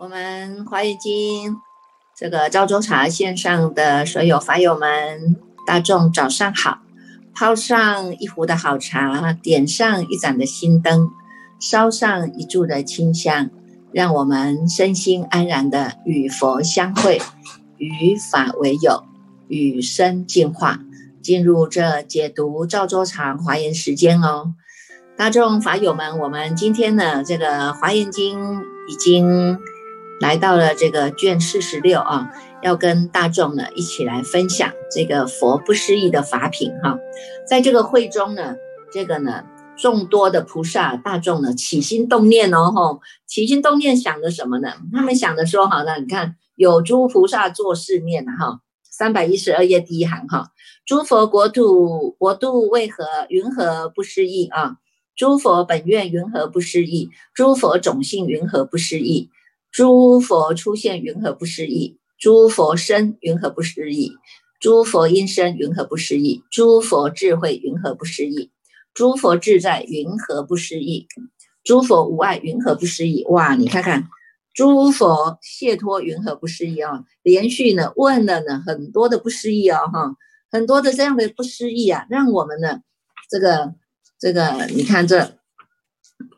我们华严经这个赵州茶线上的所有法友们，大众早上好！泡上一壶的好茶，点上一盏的心灯，烧上一柱的清香，让我们身心安然的与佛相会，与法为友，与生进化，进入这解读赵州茶华严时间哦。大众法友们，我们今天呢，这个华严经已经。来到了这个卷四十六啊，要跟大众呢一起来分享这个佛不思议的法品哈。在这个会中呢，这个呢众多的菩萨大众呢起心动念哦吼，起心动念想的什么呢？他们想的说好了，你看有诸菩萨作是念哈，三百一十二页第一行哈，诸佛国土国度为何云何不思议啊？诸佛本愿云何不思议？诸佛种性云何不思议？诸佛出现，云何不思议？诸佛身，云何不思议？诸佛音声，云何不思议？诸佛智慧，云何不思议？诸佛自在，云何不思议？诸佛无碍，云何不思议？哇，你看看，诸佛解脱，云何不思议啊？连续呢问了呢很多的不思议哦，哈，很多的这样的不思议啊，让我们呢这个这个，你看这。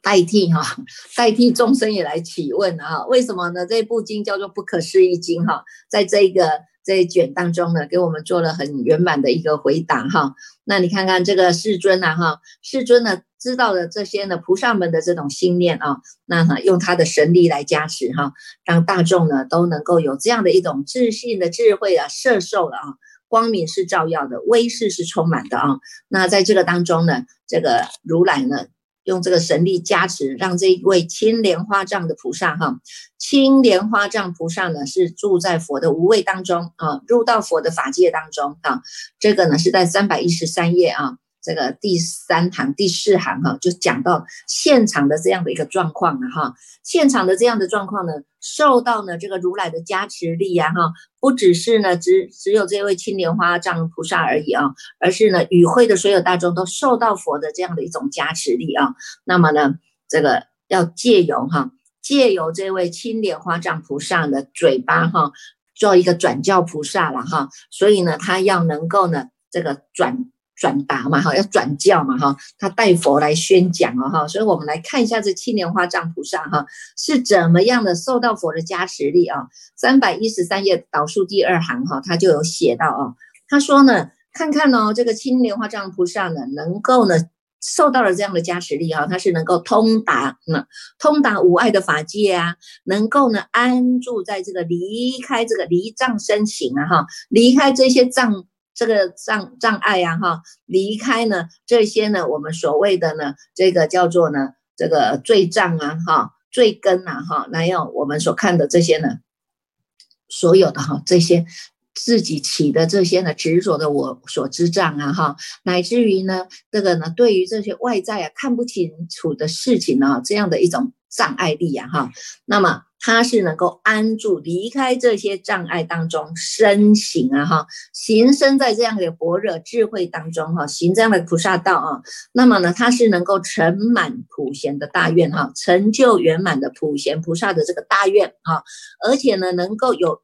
代替哈，代替众生也来提问啊？为什么呢？这部经叫做《不可思议经》哈，在这个这一卷当中呢，给我们做了很圆满的一个回答哈。那你看看这个世尊呐哈，世尊呢知道了这些呢菩萨们的这种心念啊，那哈用他的神力来加持哈，让大众呢都能够有这样的一种自信的智慧啊，摄受了啊，光明是照耀的，威势是充满的啊。那在这个当中呢，这个如来呢。用这个神力加持，让这一位青莲花藏的菩萨哈，青莲花藏菩萨呢是住在佛的无畏当中啊，入到佛的法界当中啊，这个呢是在三百一十三页啊。这个第三行、第四行哈，就讲到现场的这样的一个状况了哈。现场的这样的状况呢，受到呢这个如来的加持力呀哈，不只是呢只只有这位青莲花藏菩萨而已啊，而是呢与会的所有大众都受到佛的这样的一种加持力啊。那么呢，这个要借由哈，借由这位青莲花藏菩萨的嘴巴哈，做一个转教菩萨了哈。所以呢，他要能够呢这个转。转达嘛哈，要转教嘛哈，他带佛来宣讲哦哈，所以我们来看一下这七莲花藏菩萨哈是怎么样的受到佛的加持力啊。三百一十三页导数第二行哈，他就有写到哦，他说呢，看看哦，这个七莲花藏菩萨呢，能够呢受到了这样的加持力哈，他是能够通达那通达无碍的法界啊，能够呢安住在这个离开这个离障身形啊哈，离开这些障。这个障障碍呀，哈，离开呢这些呢，我们所谓的呢，这个叫做呢，这个罪障啊，哈，罪根啊，哈，那要我们所看的这些呢，所有的哈，这些自己起的这些呢，执着的我所知障啊，哈，乃至于呢，这个呢，对于这些外在啊看不清楚的事情呢，这样的一种障碍力呀，哈，那么。他是能够安住、离开这些障碍当中身行啊，哈，行身在这样的般若智慧当中哈，行这样的菩萨道啊。那么呢，他是能够成满普贤的大愿哈，成就圆满的普贤菩萨的这个大愿啊，而且呢，能够有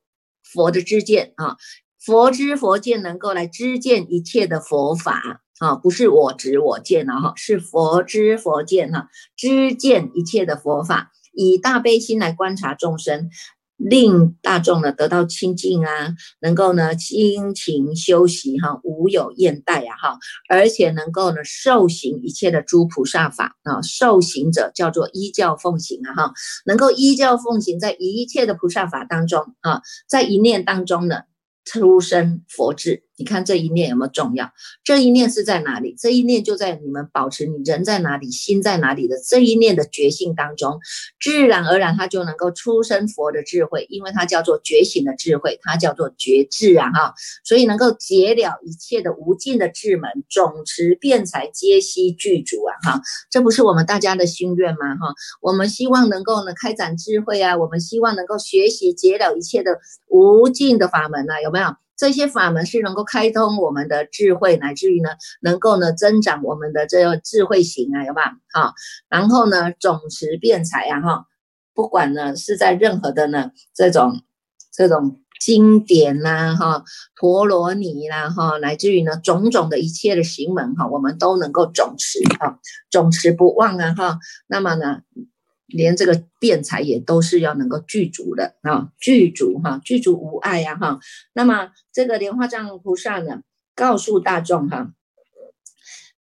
佛的知见啊，佛知佛见，能够来知见一切的佛法啊，不是我知我见了哈，是佛知佛见哈，知见一切的佛法。以大悲心来观察众生，令大众呢得到清净啊，能够呢清情修习哈，无有厌怠呀哈，而且能够呢受行一切的诸菩萨法啊，受行者叫做依教奉行啊哈，能够依教奉行在一切的菩萨法当中啊，在一念当中呢。出生佛智，你看这一念有没有重要？这一念是在哪里？这一念就在你们保持你人在哪里，心在哪里的这一念的觉性当中，自然而然它就能够出生佛的智慧，因为它叫做觉醒的智慧，它叫做觉智啊哈，所以能够解了一切的无尽的智门，总持辩才皆悉具足啊哈，这不是我们大家的心愿吗哈？我们希望能够呢开展智慧啊，我们希望能够学习解了一切的无尽的法门啊，有没有？这些法门是能够开通我们的智慧，乃至于呢，能够呢增长我们的这个智慧型啊，有吧？好，然后呢，总持辩才啊，哈，不管呢是在任何的呢这种这种经典呐哈陀罗尼啦哈，乃至于呢种种的一切的行门哈，我们都能够总持啊，总持不忘啊哈。那么呢，连这个辩才也都是要能够具足的啊，具足哈，具足无碍呀哈。那么这个莲花藏菩萨呢，告诉大众哈，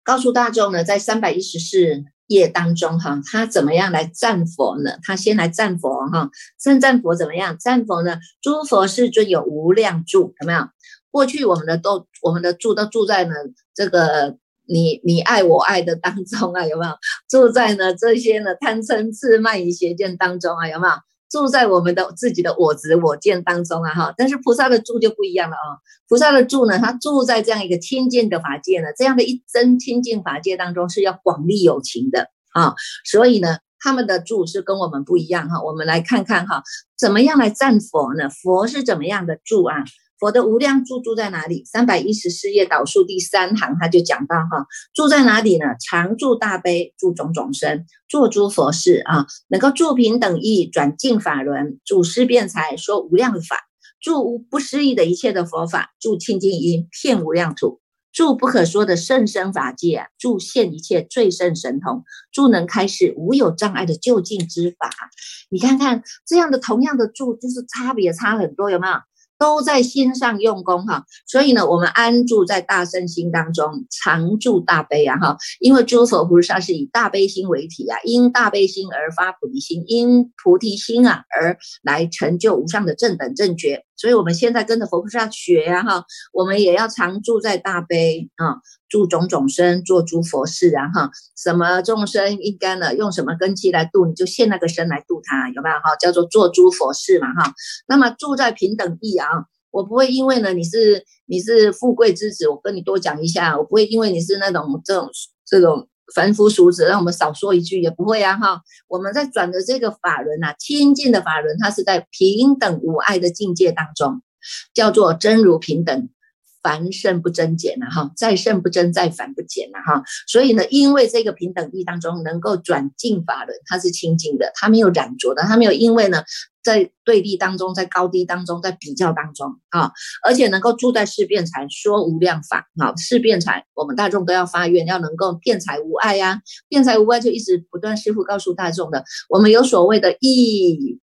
告诉大众呢，在三百一十四。业当中哈，他怎么样来赞佛呢？他先来赞佛哈，先赞佛怎么样？赞佛呢？诸佛世尊有无量住，有没有？过去我们的都，我们的住都住在呢这个你你爱我爱的当中啊，有没有？住在呢这些呢贪嗔痴慢疑邪见当中啊，有没有？住在我们的自己的我执我见当中啊，哈！但是菩萨的住就不一样了啊，菩萨的住呢，他住在这样一个清净的法界呢，这样的一真清净法界当中是要广利有情的啊，所以呢，他们的住是跟我们不一样哈。我们来看看哈，怎么样来赞佛呢？佛是怎么样的住啊？佛的无量住住在哪里？三百一十四页导数第三行，他就讲到哈，住在哪里呢？常住大悲，住种种身，做诸佛事啊，能够住平等意，转进法轮，住思辩才，说无量法，住无不思议的一切的佛法，住清净音，遍无量土，住不可说的甚深法界，住现一切最胜神通，住能开示无有障碍的就近之法。你看看这样的同样的住，就是差别差很多，有没有？都在心上用功哈，所以呢，我们安住在大圣心当中，常住大悲啊哈，因为诸佛菩萨是以大悲心为体啊，因大悲心而发菩提心，因菩提心啊而来成就无上的正等正觉。所以，我们现在跟着佛菩萨学呀，哈，我们也要常住在大悲啊，住种种身，做诸佛事啊，哈，什么众生应该呢，用什么根基来度，你就现那个身来度他，有没有哈？叫做做诸佛事嘛，哈。那么住在平等地啊，我不会因为呢你是你是富贵之子，我跟你多讲一下，我不会因为你是那种这种这种。凡夫俗子，让我们少说一句也不会啊！哈，我们在转的这个法轮呐，清净的法轮，它是在平等无碍的境界当中，叫做真如平等，凡圣不增减呐！哈，再圣不增，再凡不减呐！哈，所以呢，因为这个平等义当中能够转进法轮，它是清净的，它没有染浊的，它没有因为呢。在对立当中，在高低当中，在比较当中啊，而且能够住在世辩才说无量法啊，世辩才，我们大众都要发愿，要能够辩才无碍呀，辩才无碍就一直不断师傅告诉大众的，我们有所谓的义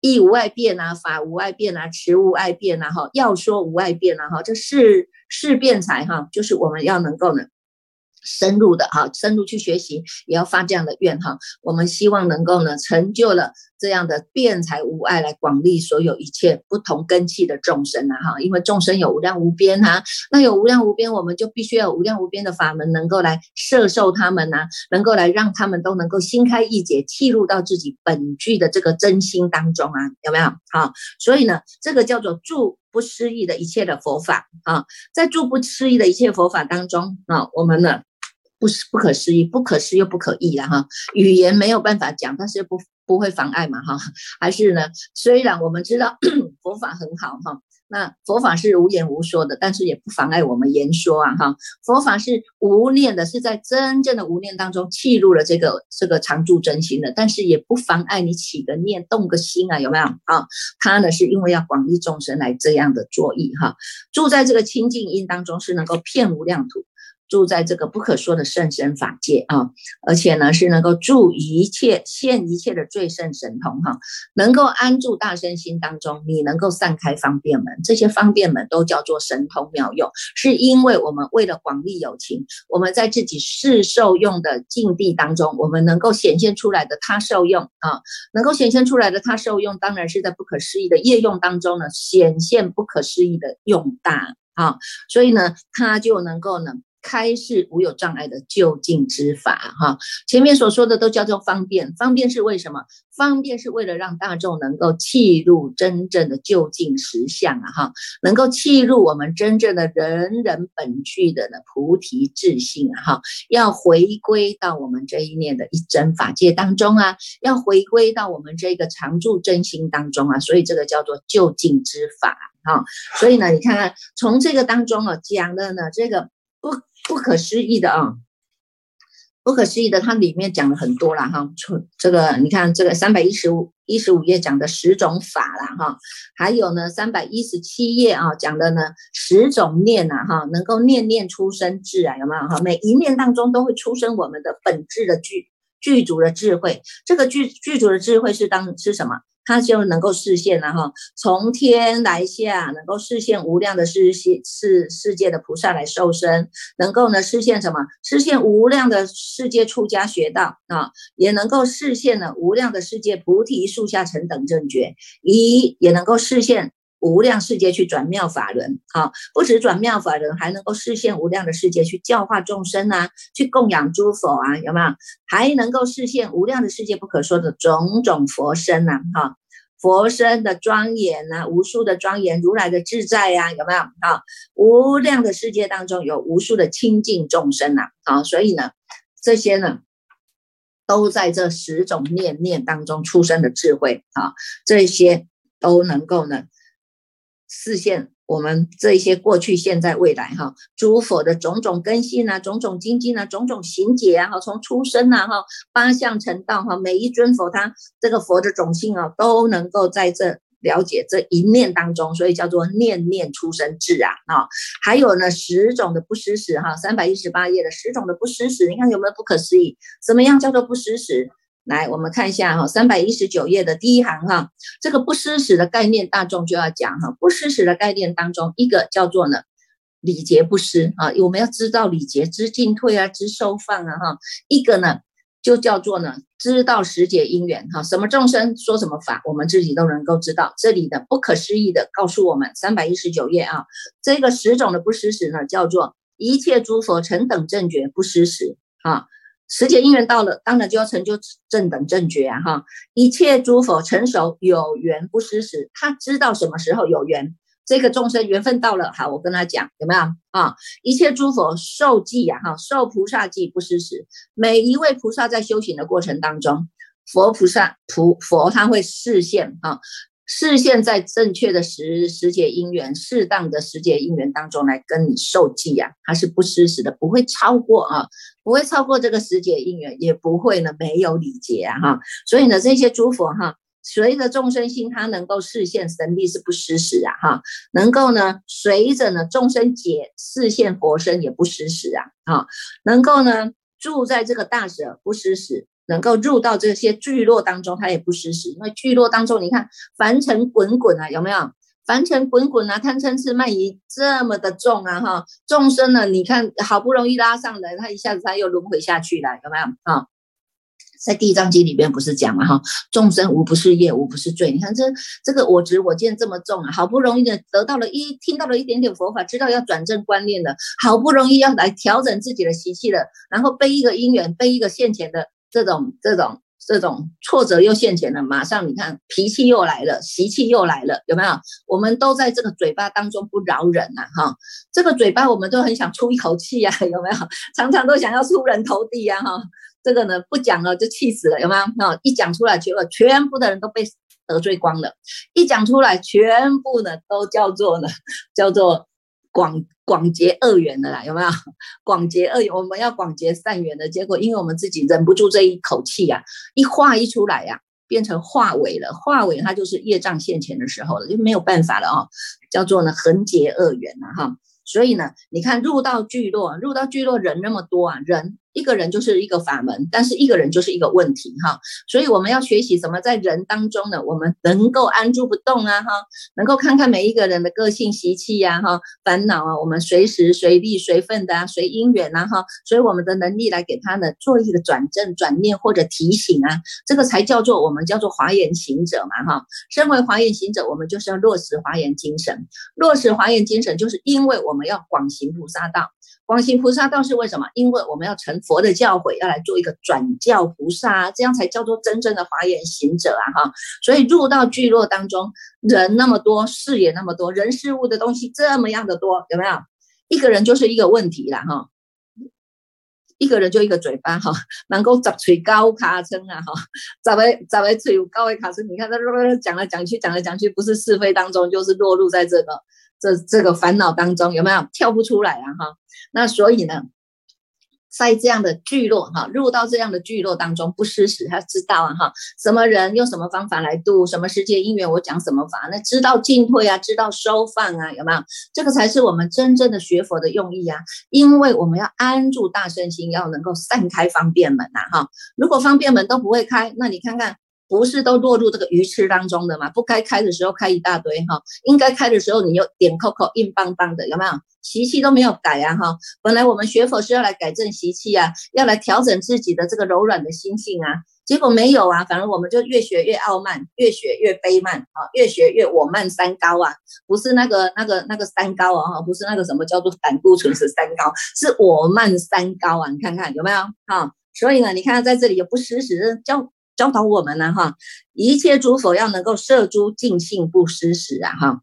义无碍变啊，法无碍变啊，持无碍变啊，哈，要说无碍变啊，哈，这是是变才哈，就是我们要能够呢。深入的哈，深入去学习，也要发这样的愿哈。我们希望能够呢，成就了这样的辩才无碍，来广利所有一切不同根器的众生呐哈。因为众生有无量无边哈，那有无量无边，我们就必须要无量无边的法门，能够来摄受他们呐，能够来让他们都能够心开意解，契入到自己本具的这个真心当中啊，有没有？好，所以呢，这个叫做住不思议的一切的佛法啊，在住不思议的一切佛法当中啊，我们呢。不是不可思议，不可思又不可议了哈。语言没有办法讲，但是又不不会妨碍嘛哈。还是呢，虽然我们知道 佛法很好哈，那佛法是无言无说的，但是也不妨碍我们言说啊哈。佛法是无念的，是在真正的无念当中契入了这个这个常住真心的，但是也不妨碍你起个念动个心啊，有没有啊？他呢是因为要广利众生来这样的作意哈，住在这个清净音当中是能够遍无量土。住在这个不可说的圣神法界啊，而且呢是能够住一切现一切的最胜神通哈，能够安住大身心当中，你能够散开方便门，这些方便门都叫做神通妙用，是因为我们为了广利有情，我们在自己是受用的境地当中，我们能够显现出来的他受用啊，能够显现出来的他受用，当然是在不可思议的业用当中呢，显现不可思议的用大啊，所以呢，他就能够呢。开示无有障碍的就近之法，哈，前面所说的都叫做方便，方便是为什么？方便是为了让大众能够契入真正的就近实相啊，哈，能够契入我们真正的人人本具的呢菩提智性啊，哈，要回归到我们这一念的一真法界当中啊，要回归到我们这个常住真心当中啊，所以这个叫做就近之法，哈，所以呢，你看看从这个当中啊讲的呢这个。不不可思议的啊，不可思议的，它里面讲了很多了哈。从这个你看，这个三百一十五一十五页讲的十种法啦，哈，还有呢三百一十七页啊讲的呢十种念呐，哈，能够念念出生智啊，有没有哈？每一念当中都会出生我们的本质的具具足的智慧，这个具具足的智慧是当是什么？他就能够视现了哈，从天来下，能够视现无量的世世世世界的菩萨来受身，能够呢视现什么？视现无量的世界出家学道啊，也能够视现了无量的世界菩提树下成等正觉，一也能够视现。无量世界去转妙法轮，好，不止转妙法轮，还能够视现无量的世界去教化众生啊，去供养诸佛啊，有没有？还能够视现无量的世界不可说的种种佛身呐，哈，佛身的庄严呐，无数的庄严，如来的自在呀，有没有？啊，无量的世界当中有无数的清净众生呐，啊，所以呢，这些呢，都在这十种念念当中出生的智慧啊，这些都能够呢。视现我们这一些过去、现在、未来哈，诸佛的种种根性啊，种种精进啊，种种行解啊，哈，从出生啊，哈，八相成道哈，每一尊佛他这个佛的种性啊，都能够在这了解这一念当中，所以叫做念念出生智啊，啊，还有呢十种的不失时哈，三百一十八页的十种的不失时，你看有没有不可思议？什么样叫做不失时？来，我们看一下哈，三百一十九页的第一行哈，这个不失时的概念，大众就要讲哈。不失时的概念当中，一个叫做呢礼节不失啊，我们要知道礼节知进退啊，知收放啊哈。一个呢就叫做呢知道时节因缘哈，什么众生说什么法，我们自己都能够知道。这里的不可思议的告诉我们，三百一十九页啊，这个十种的不失时呢，叫做一切诸佛成等正觉不失时啊。时节因缘到了，当然就要成就正等正觉啊！哈，一切诸佛成熟有缘不失时，他知道什么时候有缘，这个众生缘分到了，好，我跟他讲有没有啊？一切诸佛受记呀，哈，受菩萨记不失时，每一位菩萨在修行的过程当中，佛菩萨菩佛他会示现啊。视现在正确的时时节因缘，适当的时节因缘当中来跟你受记呀，它是不失时的，不会超过啊，不会超过这个时节因缘，也不会呢没有礼节啊哈。所以呢，这些诸佛哈，随着众生心，他能够视现神力是不失时啊哈，能够呢随着呢众生解视现佛身也不失时啊啊，能够呢住在这个大舍不失时。能够入到这些聚落当中，他也不失时，因为聚落当中，你看凡尘滚滚啊，有没有？凡尘滚滚啊，贪嗔痴慢疑这么的重啊，哈，众生呢，你看好不容易拉上来，他一下子他又轮回下去了，有没有？啊，在地藏经里边不是讲嘛，哈，众生无不是业，无不是罪。你看这这个我执我见这么重啊，好不容易的得到了一听到了一点点佛法，知道要转正观念了，好不容易要来调整自己的习气了，然后背一个因缘，背一个现前的。这种这种这种挫折又现前了，马上你看脾气又来了，习气又来了，有没有？我们都在这个嘴巴当中不饶人呐，哈，这个嘴巴我们都很想出一口气呀，有没有？常常都想要出人头地呀，哈，这个呢不讲了就气死了，有没有？一讲出来，结果全部的人都被得罪光了，一讲出来，全部呢都叫做呢叫做。广广结恶缘的啦，有没有？广结恶缘，我们要广结善缘的结果，因为我们自己忍不住这一口气啊，一化一出来呀，变成化尾了。化尾它就是业障现前的时候了，就没有办法了哦，叫做呢横结恶缘了哈。所以呢，你看入到聚落，入到聚落人那么多啊，人。一个人就是一个法门，但是一个人就是一个问题哈，所以我们要学习怎么在人当中呢，我们能够安住不动啊哈，能够看看每一个人的个性习气呀哈，烦恼啊，我们随时随地随份的啊，随因缘呐哈，所以我们的能力来给他呢做一个转正转念或者提醒啊，这个才叫做我们叫做华严行者嘛哈，身为华严行者，我们就是要落实华严精神，落实华严精神，就是因为我们要广行菩萨道。广行菩萨道是为什么？因为我们要成佛的教诲，要来做一个转教菩萨，这样才叫做真正的华严行者啊！哈，所以入到聚落当中，人那么多，事也那么多，人事物的东西这么样的多，有没有？一个人就是一个问题了哈，一个人就一个嘴巴哈，能够十嘴高卡称啊哈，十位十位嘴高位卡称，你看他讲来讲去，讲来讲去，不是是非当中，就是落入在这个这这个烦恼当中，有没有跳不出来啊？哈。那所以呢，在这样的聚落哈，入到这样的聚落当中不失时，他知道啊哈，什么人用什么方法来度，什么世界因缘我讲什么法，那知道进退啊，知道收放啊，有没有？这个才是我们真正的学佛的用意啊！因为我们要安住大圣心，要能够散开方便门呐哈。如果方便门都不会开，那你看看。不是都落入这个鱼池当中的嘛？不该开的时候开一大堆哈，应该开的时候你又点扣扣硬邦邦的，有没有？习气都没有改啊哈！本来我们学佛是要来改正习气啊，要来调整自己的这个柔软的心性啊，结果没有啊，反而我们就越学越傲慢，越学越卑慢啊，越学越我慢三高啊，不是那个那个那个三高啊哈，不是那个什么叫做胆固醇是三高，是我慢三高啊，你看看有没有哈？所以呢，你看在这里有不实时教。教导我们呢，哈，一切诸佛要能够摄诸净性不失时啊，哈，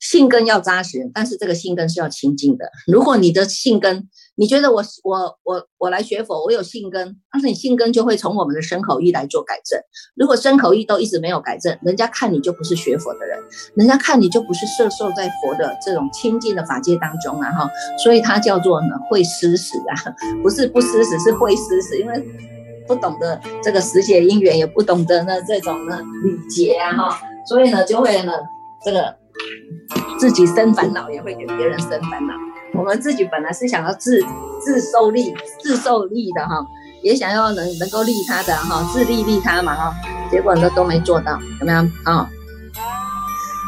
性根要扎实，但是这个性根是要清净的。如果你的性根，你觉得我我我我来学佛，我有性根，但是你性根就会从我们的身口意来做改正。如果身口意都一直没有改正，人家看你就不是学佛的人，人家看你就不是摄受在佛的这种清净的法界当中啊，哈，所以它叫做呢会失时啊，不是不失时，是会失时，因为。不懂得这个时节因缘，也不懂得呢这种呢礼节啊哈，所以呢就会呢这个自己生烦恼，也会给别人生烦恼。我们自己本来是想要自自受利、自受利的哈，也想要能能够利他的哈，自利利他嘛哈，结果呢都没做到，怎么样啊？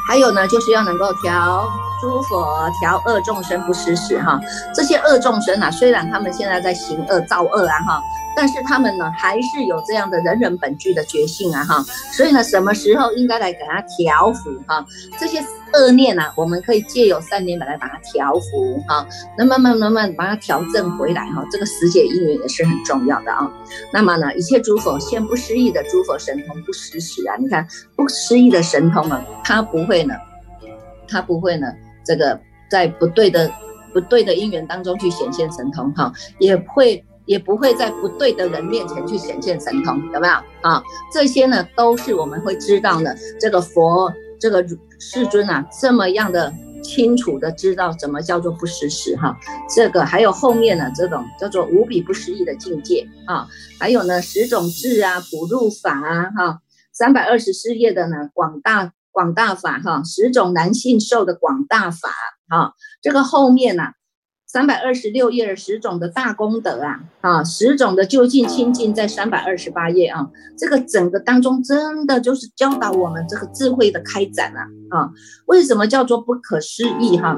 还有呢，就是要能够调诸佛调恶众生不失时哈，这些恶众生啊，虽然他们现在在行恶造恶啊哈。但是他们呢，还是有这样的人人本具的觉性啊，哈，所以呢，什么时候应该来给他调伏哈？这些恶念呢，我们可以借由善念来把它调伏哈，那慢慢慢慢把它调正回来哈。这个时节因缘也是很重要的啊。那么呢，一切诸佛现不失意的诸佛神通不失时啊，你看不失意的神通啊，他不会呢，他不会呢，这个在不对的不对的因缘当中去显现神通哈，也会。也不会在不对的人面前去显现神通，有没有啊？这些呢，都是我们会知道的。这个佛，这个世尊啊，这么样的清楚的知道什么叫做不失时哈。这个还有后面呢，这种叫做无比不思议的境界啊。还有呢，十种智啊，不入法啊，哈，三百二十四页的呢，广大广大法哈，十种男性受的广大法哈。这个后面呢。三百二十六页十种的大功德啊，啊，十种的就近亲近在三百二十八页啊，这个整个当中真的就是教导我们这个智慧的开展啊，啊，为什么叫做不可思议哈？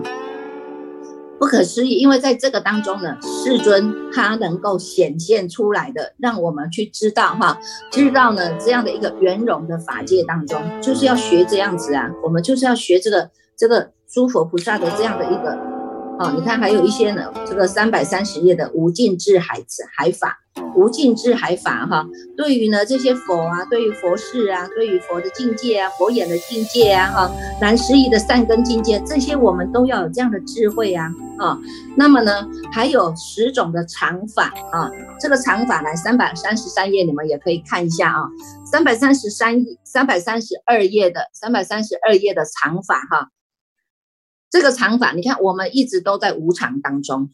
不可思议，因为在这个当中呢，世尊他能够显现出来的，让我们去知道哈，知道呢这样的一个圆融的法界当中，就是要学这样子啊，我们就是要学这个这个诸佛菩萨的这样的一个。哦，你看还有一些呢，这个三百三十页的无尽智海海法，无尽智海法哈，对于呢这些佛啊，对于佛事啊，对于佛的境界啊，佛眼的境界啊，哈，难思议的善根境界，这些我们都要有这样的智慧啊，啊，那么呢，还有十种的常法啊，这个常法来三百三十三页，你们也可以看一下啊，三百三十三三百三十二页的三百三十二页的常法哈。这个常法，你看，我们一直都在无常当中。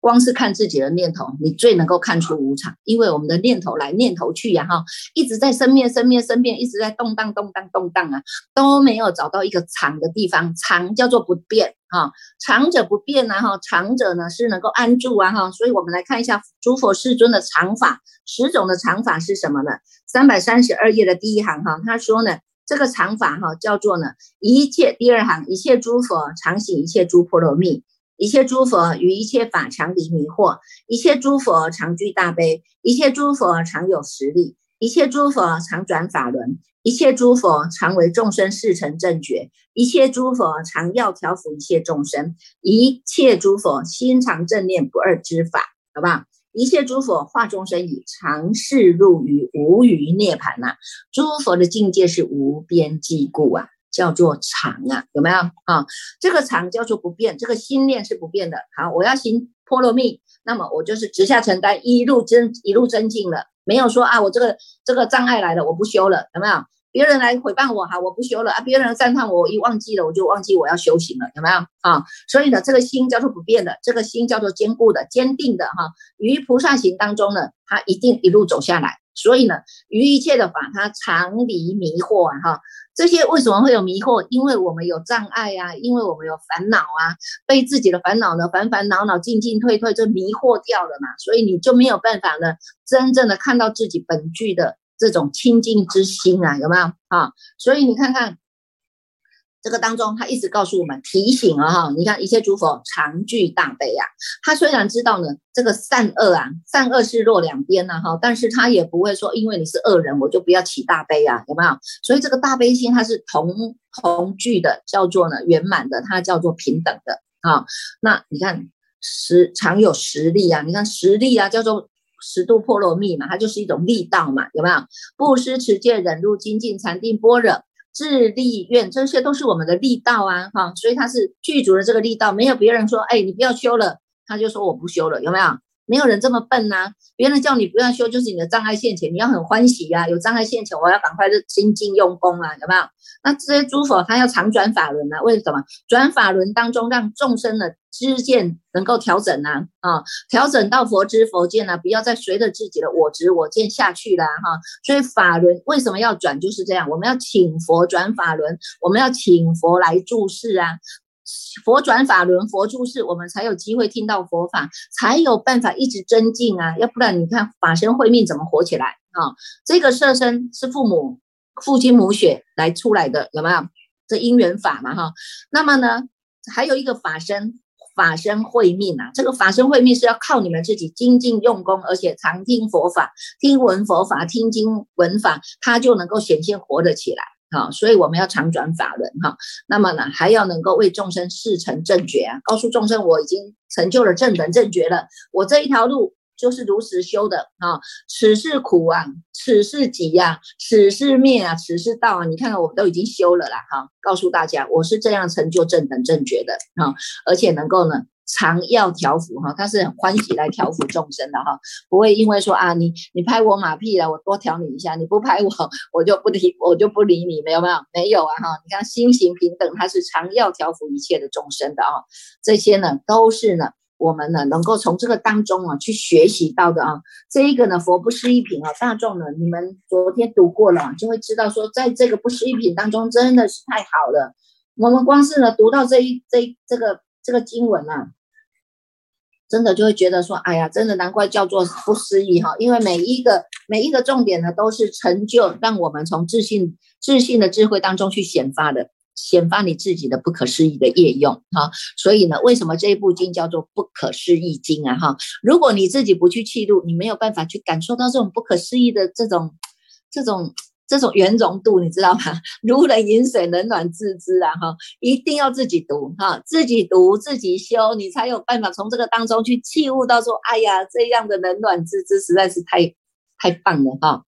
光是看自己的念头，你最能够看出无常，因为我们的念头来念头去呀，哈，一直在生灭生灭生灭，一直在动荡动荡动荡啊，都没有找到一个常的地方。常叫做不变啊，常者不变啊，哈，常者呢是能够安住啊，哈。所以我们来看一下诸佛世尊的常法，十种的常法是什么呢？三百三十二页的第一行哈，他说呢。这个常法哈叫做呢一切第二行一切诸佛常行一切诸波罗蜜，一切诸佛于一切法常离迷惑，一切诸佛常具大悲，一切诸佛常有实力，一切诸佛常转法轮，一切诸佛常为众生事成正觉，一切诸佛常要调伏一切众生，一切诸佛心常正念不二之法，好不好？一切诸佛化众生以常示入于无余涅盘呐，诸佛的境界是无边际故啊，叫做常啊，有没有啊？这个常叫做不变，这个心念是不变的。好，我要行波罗蜜，那么我就是直下承担，一路增一路增进了，没有说啊，我这个这个障碍来了，我不修了，有没有？别人来诽谤我哈，我不修了啊，别人赞叹我，我一忘记了，我就忘记我要修行了，有没有啊？所以呢，这个心叫做不变的，这个心叫做坚固的、坚定的哈。于菩萨行当中呢，他一定一路走下来。所以呢，于一切的法，它常离迷惑啊哈。这些为什么会有迷惑？因为我们有障碍啊，因为我们有烦恼啊，被自己的烦恼呢烦烦恼恼、进进退退，就迷惑掉了嘛。所以你就没有办法呢，真正的看到自己本具的这种清净之心啊，有没有啊？所以你看看。这个当中，他一直告诉我们提醒啊哈，你看一切诸佛常具大悲啊。他虽然知道呢，这个善恶啊，善恶是若两边呐哈，但是他也不会说，因为你是恶人，我就不要起大悲啊，有没有？所以这个大悲心它是同同具的，叫做呢圆满的，它叫做平等的啊。那你看实常有实力啊，你看实力啊，叫做十度破罗蜜嘛，它就是一种力道嘛，有没有？布施持戒忍辱精进禅定般若。智力愿，这些都是我们的力道啊，哈，所以他是具足了这个力道，没有别人说，哎，你不要修了，他就说我不修了，有没有？没有人这么笨呐，别人叫你不要修，就是你的障碍现前，你要很欢喜呀，有障碍现前，我要赶快的精进用功啊，有没有？那这些诸佛他要常转法轮啊，为什么？转法轮当中让众生的知见能够调整啊，啊，调整到佛知佛见啊，不要再随着自己的我执我见下去了哈。所以法轮为什么要转？就是这样，我们要请佛转法轮，我们要请佛来注释啊。佛转法轮，佛注释，我们才有机会听到佛法，才有办法一直增进啊！要不然你看法身慧命怎么活起来啊？这个色身是父母父亲母血来出来的，有没有？这因缘法嘛哈。那么呢，还有一个法身，法身慧命啊。这个法身慧命是要靠你们自己精进用功，而且常听佛法，听闻佛法，听经闻法，它就能够显现活得起来。好，所以我们要常转法轮哈。那么呢，还要能够为众生示成正觉啊，告诉众生我已经成就了正等正觉了。我这一条路就是如实修的啊。此是苦啊，此是集呀，此是灭啊，此是道啊。你看看，我们都已经修了啦哈。告诉大家，我是这样成就正等正觉的啊，而且能够呢。常要调伏哈，他是很欢喜来调伏众生的哈，不会因为说啊你你拍我马屁了，我多调你一下，你不拍我 我就不理我就不理你，没有没有没有啊哈，你看心行平等，他是常要调伏一切的众生的啊，这些呢都是呢我们呢能够从这个当中啊去学习到的啊，这一个呢佛不施一品啊，大众呢你们昨天读过了就会知道说在这个不施一品当中真的是太好了，我们光是呢读到这一这这个这个经文啊。真的就会觉得说，哎呀，真的难怪叫做不思议哈，因为每一个每一个重点呢，都是成就让我们从自信自信的智慧当中去显发的，显发你自己的不可思议的业用哈。所以呢，为什么这一部经叫做不可思议经啊哈？如果你自己不去记录，你没有办法去感受到这种不可思议的这种这种。这种圆融度，你知道吗？如人饮水，冷暖自知啊！哈，一定要自己读哈，自己读自己修，你才有办法从这个当中去体悟到说，哎呀，这样的冷暖自知实在是太太棒了哈。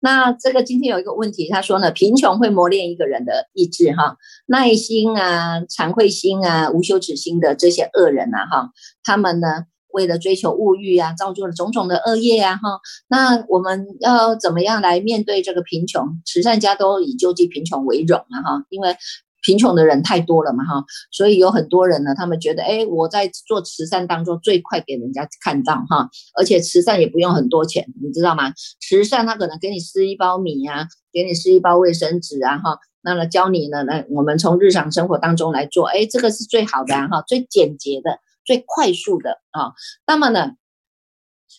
那这个今天有一个问题，他说呢，贫穷会磨练一个人的意志哈，耐心啊、惭愧心啊、无休止心的这些恶人呐哈，他们呢？为了追求物欲啊，造就了种种的恶业啊，哈。那我们要怎么样来面对这个贫穷？慈善家都以救济贫穷为荣啊，哈。因为贫穷的人太多了嘛，哈。所以有很多人呢，他们觉得，哎，我在做慈善当中最快给人家看到哈，而且慈善也不用很多钱，你知道吗？慈善他可能给你施一包米啊，给你施一包卫生纸啊，哈。那么教你呢，来我们从日常生活当中来做，哎，这个是最好的哈，最简洁的。最快速的啊，那么呢，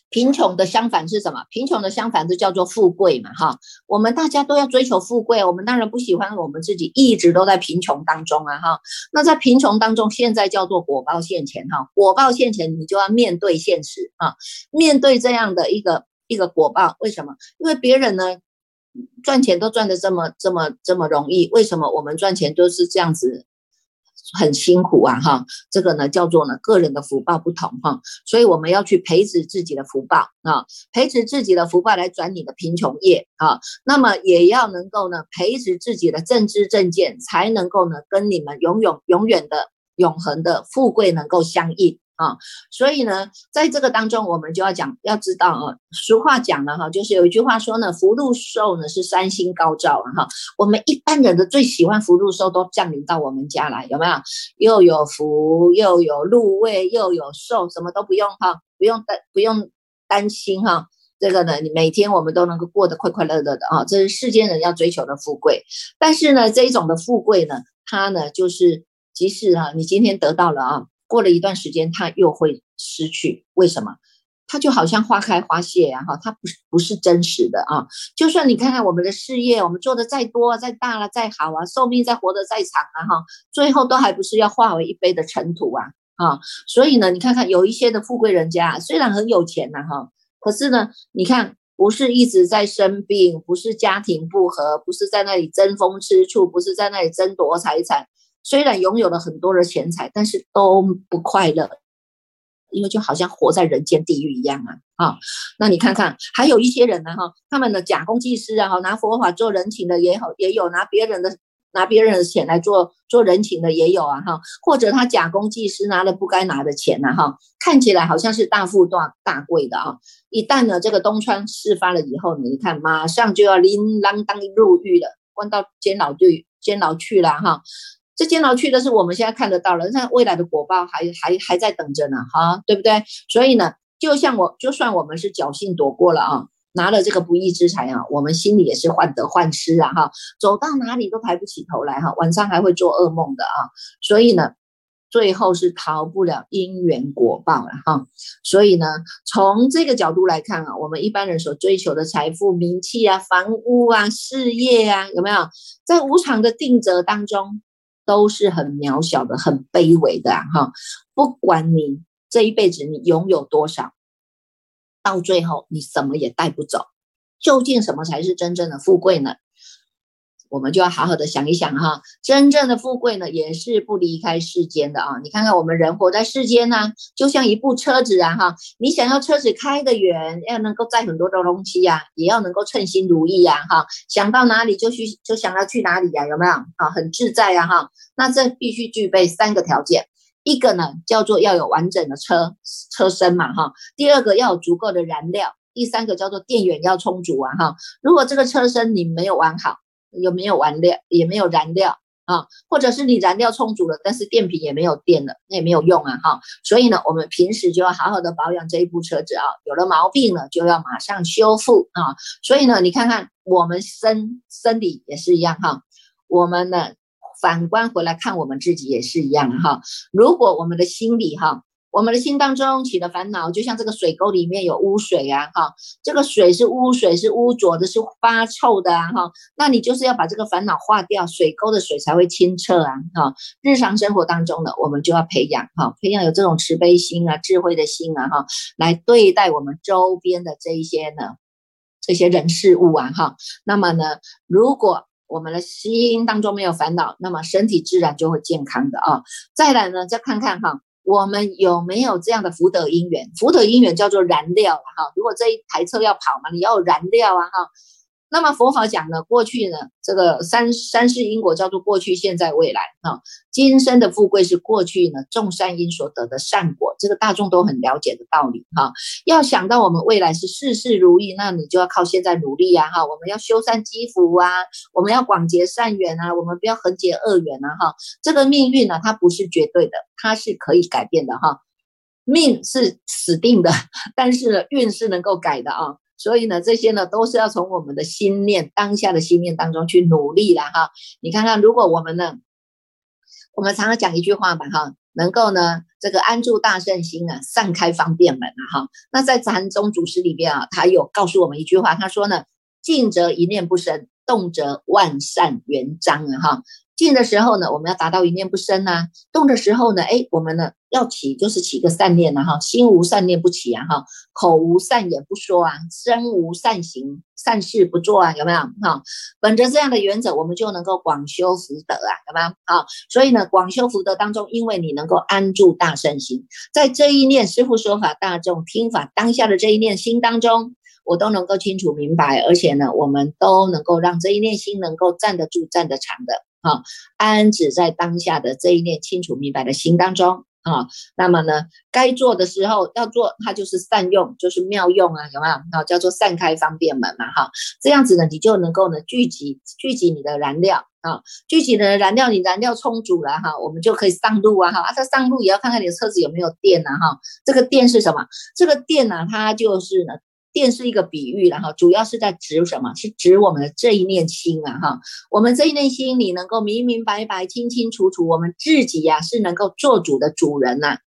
贫穷的相反是什么？贫穷的相反就叫做富贵嘛，哈，我们大家都要追求富贵，我们当然不喜欢我们自己一直都在贫穷当中啊，哈，那在贫穷当中，现在叫做果报现前，哈，果报现前，你就要面对现实啊，面对这样的一个一个果报，为什么？因为别人呢赚钱都赚的这么这么这么容易，为什么我们赚钱都是这样子？很辛苦啊，哈，这个呢叫做呢个人的福报不同哈，所以我们要去培植自己的福报啊，培植自己的福报来转你的贫穷业啊，那么也要能够呢培植自己的正知正见，才能够呢跟你们永永永远的永恒的富贵能够相应。啊。所以呢，在这个当中，我们就要讲，要知道啊，俗话讲了哈，就是有一句话说呢，福禄寿呢是三星高照啊哈。我们一般人的最喜欢福禄寿都降临到我们家来，有没有？又有福，又有禄位，又有寿，什么都不用哈，不用担，不用担心哈。这个呢，你每天我们都能够过得快快乐乐的啊，这是世间人要追求的富贵。但是呢，这一种的富贵呢，它呢就是即使啊，你今天得到了啊，过了一段时间，它又会失去。为什么？它就好像花开花谢呀，哈，它不是不是真实的啊。就算你看看我们的事业，我们做的再多、再大了、再好啊，寿命再活得再长啊，哈，最后都还不是要化为一杯的尘土啊，啊。所以呢，你看看有一些的富贵人家，虽然很有钱呐，哈。可是呢，你看，不是一直在生病，不是家庭不和，不是在那里争风吃醋，不是在那里争夺财产。虽然拥有了很多的钱财，但是都不快乐，因为就好像活在人间地狱一样啊！啊，那你看看，还有一些人呢，哈，他们的假公济私啊，哈，拿佛法做人情的也好，也有拿别人的。拿别人的钱来做做人情的也有啊哈，或者他假公济私拿了不该拿的钱呐哈，看起来好像是大富大大贵的啊，一旦呢这个东窗事发了以后，你看马上就要拎啷当入狱了，关到监牢去监牢去了哈，这监牢去的是我们现在看得到了，那未来的果报还还还在等着呢哈，对不对？所以呢，就像我就算我们是侥幸躲过了啊。拿了这个不义之财啊，我们心里也是患得患失啊哈，走到哪里都抬不起头来哈，晚上还会做噩梦的啊，所以呢，最后是逃不了因缘果报了哈，所以呢，从这个角度来看啊，我们一般人所追求的财富、名气啊、房屋啊、事业啊，有没有在无常的定则当中，都是很渺小的、很卑微的哈，不管你这一辈子你拥有多少。到最后，你什么也带不走。究竟什么才是真正的富贵呢？我们就要好好的想一想哈。真正的富贵呢，也是不离开世间的啊。你看看我们人活在世间呢，就像一部车子啊哈。你想要车子开得远，要能够载很多的东西呀，也要能够称心如意呀哈。想到哪里就去，就想要去哪里呀，有没有啊？很自在呀哈。那这必须具备三个条件。一个呢叫做要有完整的车车身嘛哈，第二个要有足够的燃料，第三个叫做电源要充足啊哈。如果这个车身你没有完好，有没有完料也没有燃料啊，或者是你燃料充足了，但是电瓶也没有电了，那也没有用啊哈。所以呢，我们平时就要好好的保养这一部车子啊，有了毛病了就要马上修复啊。所以呢，你看看我们身身体也是一样哈，我们呢。反观回来看，我们自己也是一样哈。如果我们的心里哈，我们的心当中起了烦恼，就像这个水沟里面有污水啊哈，这个水是污水，是污浊的，是发臭的啊哈。那你就是要把这个烦恼化掉，水沟的水才会清澈啊哈。日常生活当中呢，我们就要培养哈，培养有这种慈悲心啊、智慧的心啊哈，来对待我们周边的这一些呢，这些人事物啊哈。那么呢，如果我们的心当中没有烦恼，那么身体自然就会健康的啊。再来呢，再看看哈，我们有没有这样的福德因缘？福德因缘叫做燃料了哈。如果这一台车要跑嘛，你要有燃料啊哈。那么佛法讲呢，过去呢，这个三三世因果叫做过去、现在、未来啊。今生的富贵是过去呢种善因所得的善果，这个大众都很了解的道理哈。要想到我们未来是事事如意，那你就要靠现在努力呀哈。我们要修善积福啊，我们要广结善缘啊，我们不要横结恶缘啊哈。这个命运呢，它不是绝对的，它是可以改变的哈。命是死定的，但是运是能够改的啊。所以呢，这些呢都是要从我们的心念当下的心念当中去努力的哈。你看看，如果我们呢，我们常常讲一句话吧哈，能够呢这个安住大圣心啊，散开方便门啊哈。那在禅宗祖师里边啊，他有告诉我们一句话，他说呢，静则一念不生，动则万善圆彰啊哈。静的时候呢，我们要达到一念不生呐；动的时候呢，哎，我们呢要起就是起个善念呐哈，心无善念不起啊哈，口无善言不说啊，身无善行善事不做啊，有没有哈？本着这样的原则，我们就能够广修福德啊，有没有啊？所以呢，广修福德当中，因为你能够安住大圣心，在这一念师父说法，大众听法当下的这一念心当中，我都能够清楚明白，而且呢，我们都能够让这一念心能够站得住、站得长的。好，安止在当下的这一念清楚明白的心当中，啊。那么呢，该做的时候要做，它就是善用，就是妙用啊，有没有？啊，叫做散开方便门嘛，哈，这样子呢，你就能够呢聚集聚集你的燃料啊，聚集的燃料，你燃料充足了哈，我们就可以上路啊，哈，啊，这上路也要看看你的车子有没有电呐，哈，这个电是什么？这个电呢，它就是呢。电是一个比喻，然后主要是在指什么？是指我们的这一念心啊，哈，我们这一念心，你能够明明白白、清清楚楚，我们自己呀是能够做主的主人呐。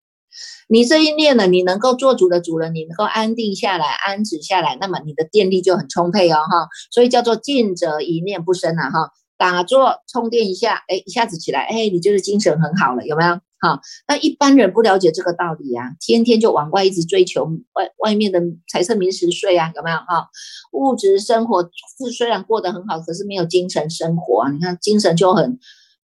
你这一念呢，你能够做主的主人，你能够安定下来、安止下来，那么你的电力就很充沛哦，哈。所以叫做静则一念不生啊，哈，打坐充电一下，哎，一下子起来，哎，你就是精神很好了，有没有？好，那一般人不了解这个道理啊，天天就往外一直追求外外面的财色名食睡啊，有没有哈？物质生活是虽然过得很好，可是没有精神生活啊，你看精神就很。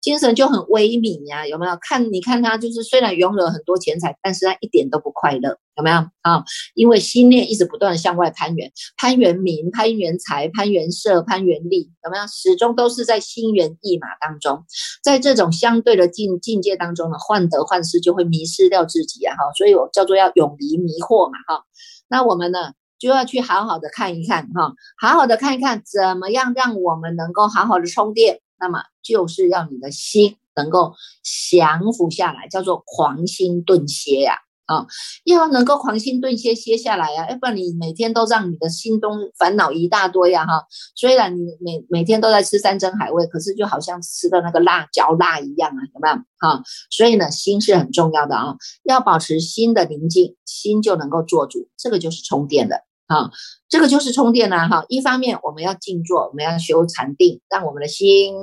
精神就很萎靡呀，有没有看？你看他就是虽然拥有很多钱财，但是他一点都不快乐，有没有啊？因为心念一直不断的向外攀援，攀援名，攀援财，攀援色，攀援利，有没有？始终都是在心猿意马当中，在这种相对的境境界当中呢，患得患失就会迷失掉自己啊！哈，所以我叫做要永离迷惑嘛！哈，那我们呢就要去好好的看一看哈，好好的看一看怎么样让我们能够好好的充电。那么就是要你的心能够降服下来，叫做狂心顿歇呀，啊，要能够狂心顿歇歇下来呀，要不然你每天都让你的心中烦恼一大堆呀，哈，虽然你每每天都在吃山珍海味，可是就好像吃的那个辣椒辣一样啊，有没有？哈，所以呢，心是很重要的啊，要保持心的宁静，心就能够做主，这个就是充电的。啊，这个就是充电啦，哈！一方面我们要静坐，我们要修禅定，让我们的心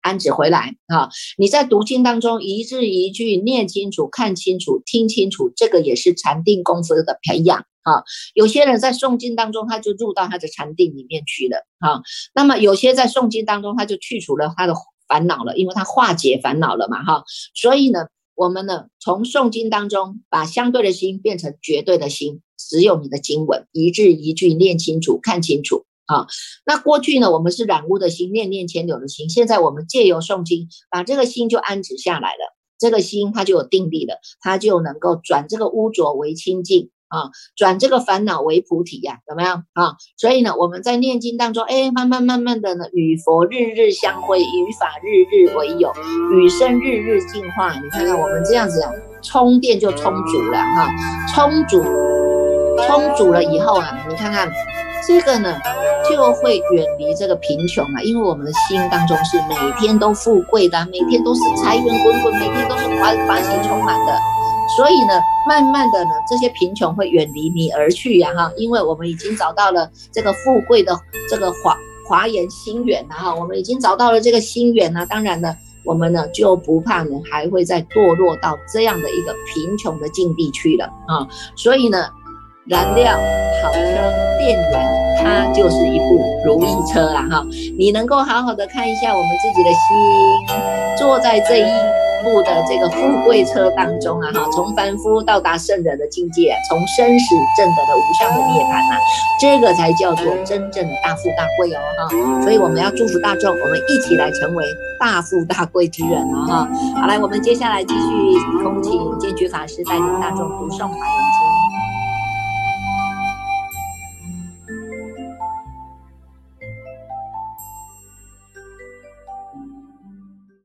安止回来啊。你在读经当中一字一句念清楚、看清楚、听清楚，这个也是禅定功夫的培养啊。有些人在诵经当中，他就入到他的禅定里面去了啊。那么有些在诵经当中，他就去除了他的烦恼了，因为他化解烦恼了嘛，哈。所以呢，我们呢，从诵经当中把相对的心变成绝对的心。只有你的经文一字一句念清楚、看清楚啊！那过去呢，我们是染污的心，念念牵流的心。现在我们借由诵经，把这个心就安置下来了。这个心它就有定力了，它就能够转这个污浊为清净啊，转这个烦恼为菩提呀，有没有啊？所以呢，我们在念经当中，哎，慢慢慢慢的呢，与佛日日相会，与法日日为友，与生日日进化。你看看我们这样子充电就充足了哈，充足。充足了以后啊，你看看这个呢，就会远离这个贫穷啊，因为我们的心当中是每天都富贵的，每天都是财源滚滚，每天都是欢欢喜充满的，所以呢，慢慢的呢，这些贫穷会远离你而去呀哈，因为我们已经找到了这个富贵的这个华华严心源了哈，我们已经找到了这个心源呢，当然呢，我们呢就不怕呢还会再堕落到这样的一个贫穷的境地去了啊，所以呢。燃料好车电源，它就是一部如意车啦哈！你能够好好的看一下我们自己的心，坐在这一部的这个富贵车当中啊哈，从凡夫到达圣人的境界，从生死正得的无上的涅槃呐，这个才叫做真正的大富大贵哦哈！所以我们要祝福大众，我们一起来成为大富大贵之人哦哈！好来，我们接下来继续恭请建觉法师带领大众读诵华严经。